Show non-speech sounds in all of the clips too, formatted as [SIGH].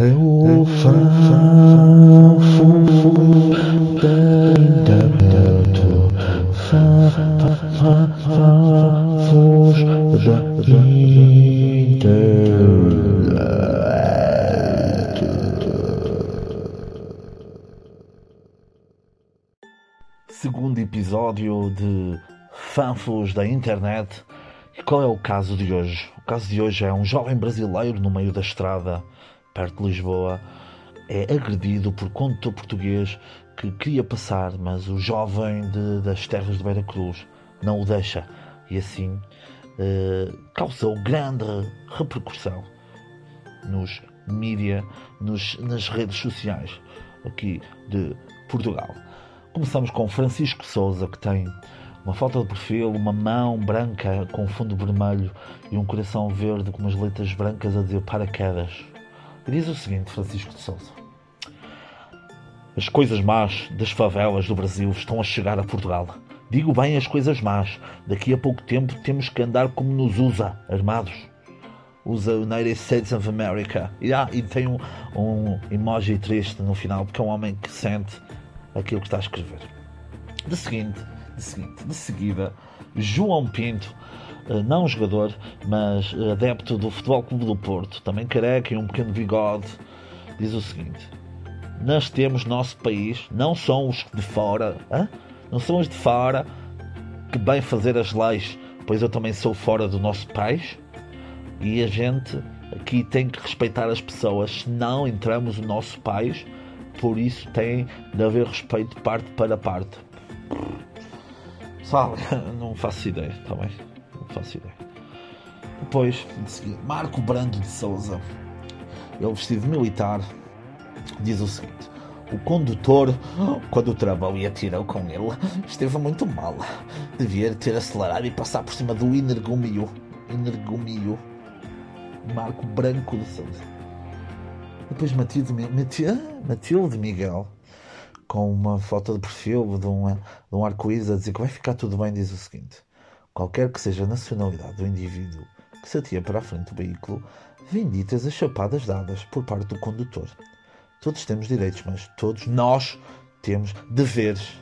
É. Segundo episódio de Fanfos da Internet. E qual é o caso de hoje? O caso de hoje é um jovem brasileiro no meio da estrada, perto de Lisboa, é agredido por condutor português que queria passar, mas o jovem de- das terras de Beira Cruz não o deixa. E assim eh, causou grande repercussão nos mídia, nos, nas redes sociais aqui de Portugal. Começamos com Francisco Souza, que tem uma foto de perfil, uma mão branca com fundo vermelho e um coração verde com umas letras brancas a dizer paraquedas. Diz o seguinte, Francisco de Souza. As coisas más das favelas do Brasil estão a chegar a Portugal. Digo bem as coisas más. Daqui a pouco tempo temos que andar como nos usa, armados. Usa United States of America. E, ah, e tem um, um emoji triste no final, porque é um homem que sente aquilo que está a escrever. De seguinte, de seguinte, de seguida, João Pinto, não jogador, mas eh, adepto do Futebol Clube do Porto, também careca e um pequeno bigode, diz o seguinte: Nós temos nosso país, não são os de fora, não são os de fora que bem fazer as leis, pois eu também sou fora do nosso país. E a gente aqui tem que respeitar as pessoas, senão entramos no nosso país, por isso tem de haver respeito parte para parte. Sabe, [LAUGHS] não faço ideia, está bem? Faço ideia. Depois, de seguir, Marco Brando de Souza, ele vestido militar, diz o seguinte: O condutor, quando travou e atirou com ele, esteve muito mal. Devia ter acelerado e passar por cima do energúmio. Energúmio. Marco Branco de Souza. Depois Matilde, Mi- Matilde, Miguel, com uma foto de perfil de de um arco-íris a dizer que vai ficar tudo bem, diz o seguinte: Qualquer que seja a nacionalidade do indivíduo que se atira para a frente do veículo, benditas as chapadas dadas por parte do condutor. Todos temos direitos, mas todos nós temos deveres.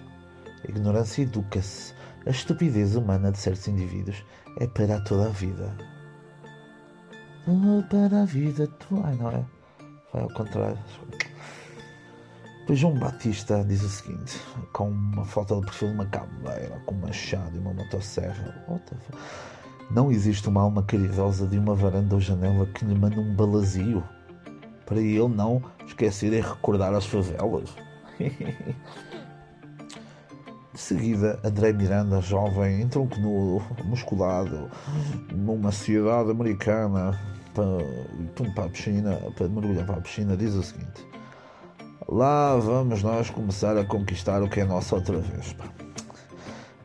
A ignorância educa-se. A estupidez humana de certos indivíduos é para toda a vida. Ah, Para a vida, tu. Ai, não é? Vai ao contrário. João Batista diz o seguinte, com uma foto de perfil de uma caveira, com um machado e uma motosserra. Não existe uma alma caridosa de uma varanda ou janela que lhe manda um balazio para ele não esquecer e recordar as favelas. [LAUGHS] De seguida, André Miranda, jovem, em tronco nu, musculado, numa cidade americana, para, para a piscina, para mergulhar para a piscina, diz o seguinte: Lá vamos nós começar a conquistar o que é nosso outra vez.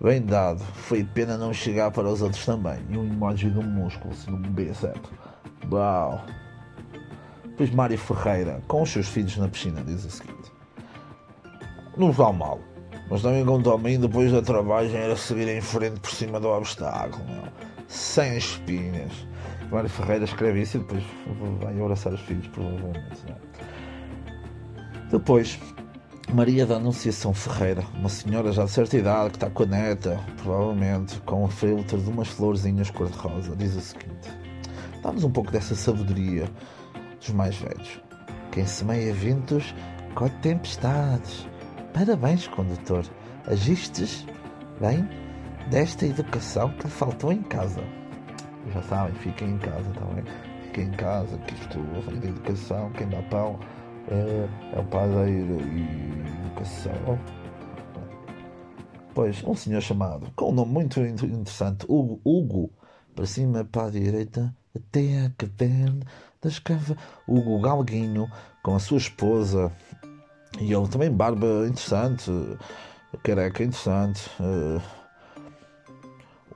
Bem dado, foi pena não chegar para os outros também. E um emoji de um músculo, de um bíceps. Uau! Depois Mário Ferreira, com os seus filhos na piscina, diz o seguinte: Não vale mal, mas também quanto a mim, depois da travagem, era seguir em frente por cima do obstáculo, meu. sem espinhas. Mário Ferreira escreve isso e depois vai abraçar os filhos, provavelmente. não é? Depois, Maria da Anunciação Ferreira, uma senhora já de certa idade que está com a neta, provavelmente, com o filtro de umas florzinhas cor-de-rosa, diz o seguinte: Dá-nos um pouco dessa sabedoria dos mais velhos. Quem semeia ventos, colhe tempestades. Parabéns, condutor. Agistes bem desta educação que lhe faltou em casa. Já sabem, fiquem em casa, está bem? Fiquem em casa, que isto da educação, quem dá pão é, é o padeiro e educação. Pois, um senhor chamado, com um nome muito in- interessante, Hugo, Hugo, para cima, para a direita, até a caverna das cava. Hugo Galguinho, com a sua esposa, e ele também barba interessante, careca interessante, eh,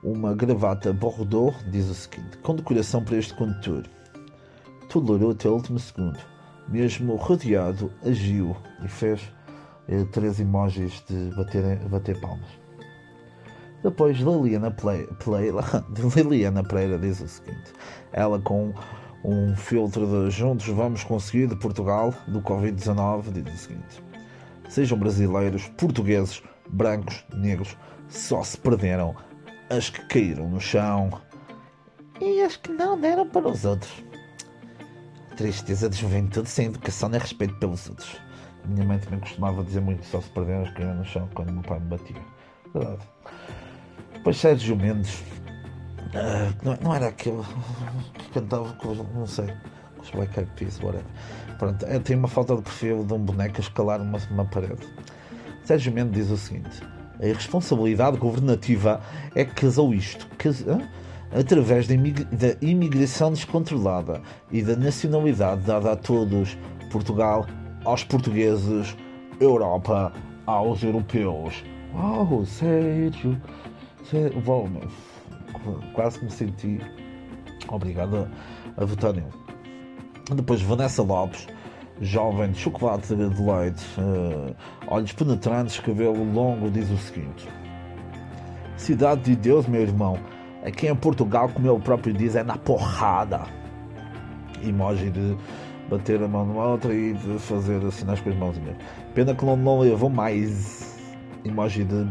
uma gravata Bordeaux, diz o seguinte, com decoração para este condutor. Tolerou até o último segundo. Mesmo rodeado, agiu e fez eh, três emojis de bater, bater palmas. Depois Liliana Ple- Pereira, [LAUGHS] Liliana Pereira diz o seguinte: ela com um filtro de Juntos Vamos Conseguir de Portugal, do Covid-19, diz o seguinte: Sejam brasileiros, portugueses, brancos, negros, só se perderam as que caíram no chão e as que não deram para os outros. Tristeza de juventude sem educação nem respeito pelos outros. Minha mãe também costumava dizer muito só se perderam as caíram no chão quando meu pai me batia. Verdade. Depois Sérgio Mendes. ah, não, não era aquele que cantava com os- não sei, com os Black Eyed Peas, whatever. Pronto, é, tem uma falta de perfil de um boneco a escalar uma, uma parede. Sérgio Mendes diz o seguinte: a irresponsabilidade governativa é que casou isto cas- hã? Através da, imig- da imigração descontrolada e da nacionalidade dada a todos, Portugal aos portugueses, Europa aos europeus. Uau, Sérgio, Sérgio Bom, quase me senti obrigado a, a votar nele. Depois Vanessa Lopes, jovem de chocolate de leite, eh, olhos penetrantes, cabelo longo, diz o seguinte: Cidade de Deus, meu irmão, aqui em Portugal, como ele próprio diz, é na porrada. Emoji de bater a mão numa outra e de fazer sinais com as mãozinhas. Pena que não, não levou mais emoji de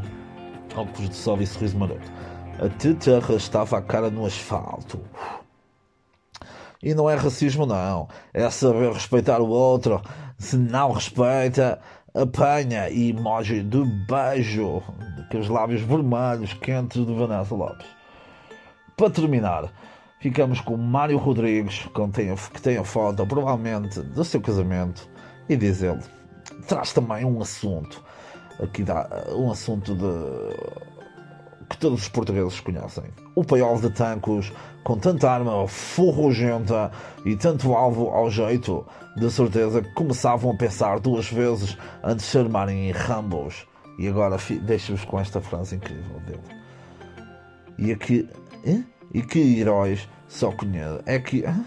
óculos de sol e sorriso maroto. A teta arrastava a cara no asfalto. E não é racismo, não. É saber respeitar o outro. Se não respeita, apanha. E emoji de beijo. Os lábios vermelhos, quentes de Vanessa Lopes. Para terminar, ficamos com Mário Rodrigues, que tem, a- foto, provavelmente, do seu casamento. E diz ele: traz também um assunto. Aqui dá um assunto de que todos os portugueses conhecem. O paiol de tancos, com tanta arma forrugenta e tanto alvo ao jeito, de certeza que começavam a pensar duas vezes antes de se armarem em rambos. E agora deixo-vos com esta frase incrível dele. E aqui. Hã? E que heróis só conheço. É que. hã?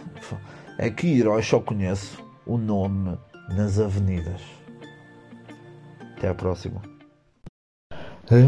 É que heróis só conheço o nome nas avenidas. Até à próxima. É